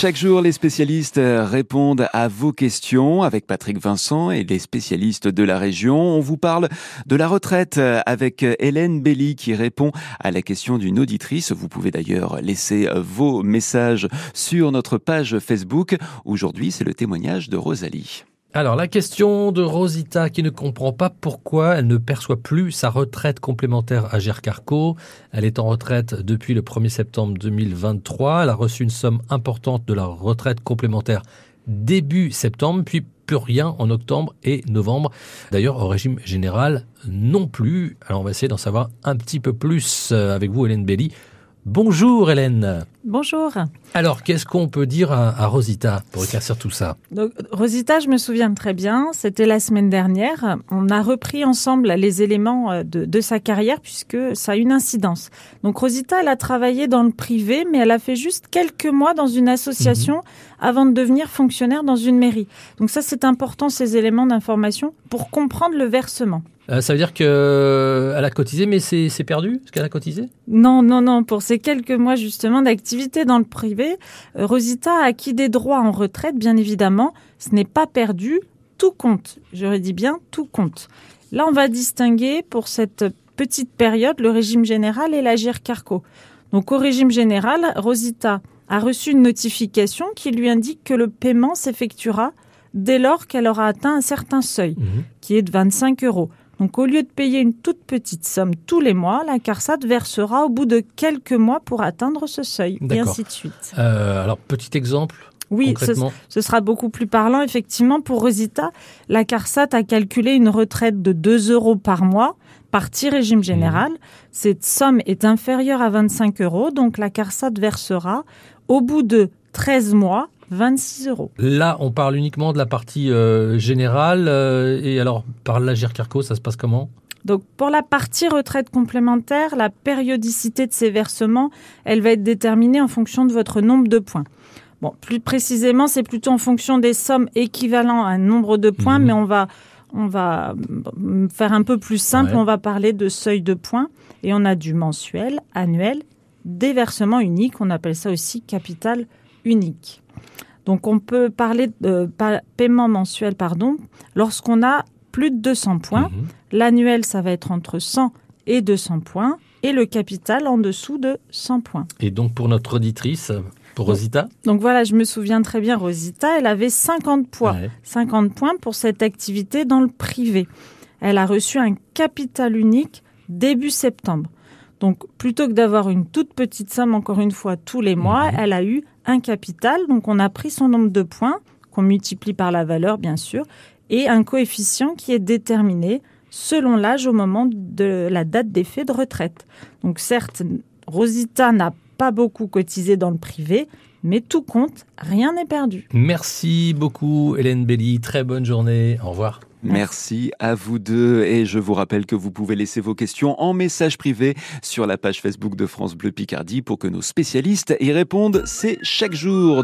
Chaque jour, les spécialistes répondent à vos questions avec Patrick Vincent et les spécialistes de la région. On vous parle de la retraite avec Hélène Belli qui répond à la question d'une auditrice. Vous pouvez d'ailleurs laisser vos messages sur notre page Facebook. Aujourd'hui, c'est le témoignage de Rosalie. Alors la question de Rosita qui ne comprend pas pourquoi elle ne perçoit plus sa retraite complémentaire à Gercarco. Elle est en retraite depuis le 1er septembre 2023. Elle a reçu une somme importante de la retraite complémentaire début septembre, puis plus rien en octobre et novembre. D'ailleurs, au régime général, non plus. Alors on va essayer d'en savoir un petit peu plus euh, avec vous, Hélène Belli. Bonjour Hélène. Bonjour. Alors, qu'est-ce qu'on peut dire à, Rosita pour éclaircir tout ça? Donc, Rosita, je me souviens très bien, c'était la semaine dernière. On a repris ensemble les éléments euh, de, sa carrière puisque ça a une incidence. Donc, Rosita, elle a travaillé dans le privé, mais elle a fait juste quelques mois dans une association mhm. avant de devenir fonctionnaire dans une mairie. Donc, ça, c'est important, ces éléments d'information, pour comprendre le versement. Euh, ça veut dire qu'elle euh, a cotisé, mais c'est perdu ce qu'elle a cotisé? Non, non, non. Pour ces quelques mois justement d'activité dans le privé, euh, Rosita a acquis des droits en retraite, bien évidemment. Ce n'est pas perdu, tout compte. J'aurais dit bien tout compte. Là, on va distinguer pour cette petite période le régime général et l'agir carco. Donc au régime général, Rosita a reçu une notification qui lui indique que le paiement s'effectuera dès lors qu'elle aura atteint un certain seuil, mhm. qui est de 25 euros. Donc au lieu de payer une toute petite somme tous les mois, la CARSAT versera au bout de quelques mois pour atteindre ce seuil, et ainsi de suite. Euh, alors petit exemple oui, ce, sera beaucoup plus parlant. Effectivement, pour Rosita, la CARSAT a calculé une retraite de 2 euros par mois, partie régime général. Mmh. Cette somme est inférieure à 25 euros, donc la CARSAT versera au bout de 13 mois 26 euros. Là, on parle uniquement de la partie euh, générale. Euh, et alors, par l'Agir Carco, ça se passe comment? Donc pour la partie retraite complémentaire, la périodicité de ces versements, elle va être déterminée en fonction de votre nombre de points. Bon, plus précisément, c'est plutôt en fonction des sommes équivalentes à un nombre de points, mhm. mais on va on va faire un peu plus simple, on va parler de seuil de points et on a du mensuel, annuel, des versements uniques, on appelle ça aussi capital unique. Donc on peut parler de paiement mensuel pardon, lorsqu'on a plus de 200 points. Mhm. L'annuel, ça va être entre 100 et 200 points. Et le capital en dessous de 100 points. Et donc pour notre auditrice, pour Rosita Donc voilà, je me souviens très bien, Rosita, elle avait 50 points. 50 points pour cette activité dans le privé. Elle a reçu un capital unique début septembre. Donc plutôt que d'avoir une toute petite somme, encore une fois, tous les mois, mhm. elle a eu un capital. Donc on a pris son nombre de points, qu'on multiplie par la valeur, bien sûr, et un coefficient qui est déterminé selon l'âge au moment de la date d'effet de retraite. Donc certes, Rosita n'a pas beaucoup cotisé dans le privé, mais tout compte, rien n'est perdu. Merci beaucoup Hélène Belli, très bonne journée, au revoir. Merci à vous deux et je vous rappelle que vous pouvez laisser vos questions en message privé sur la page Facebook de France Bleu Picardie pour que nos spécialistes y répondent. C'est chaque jour.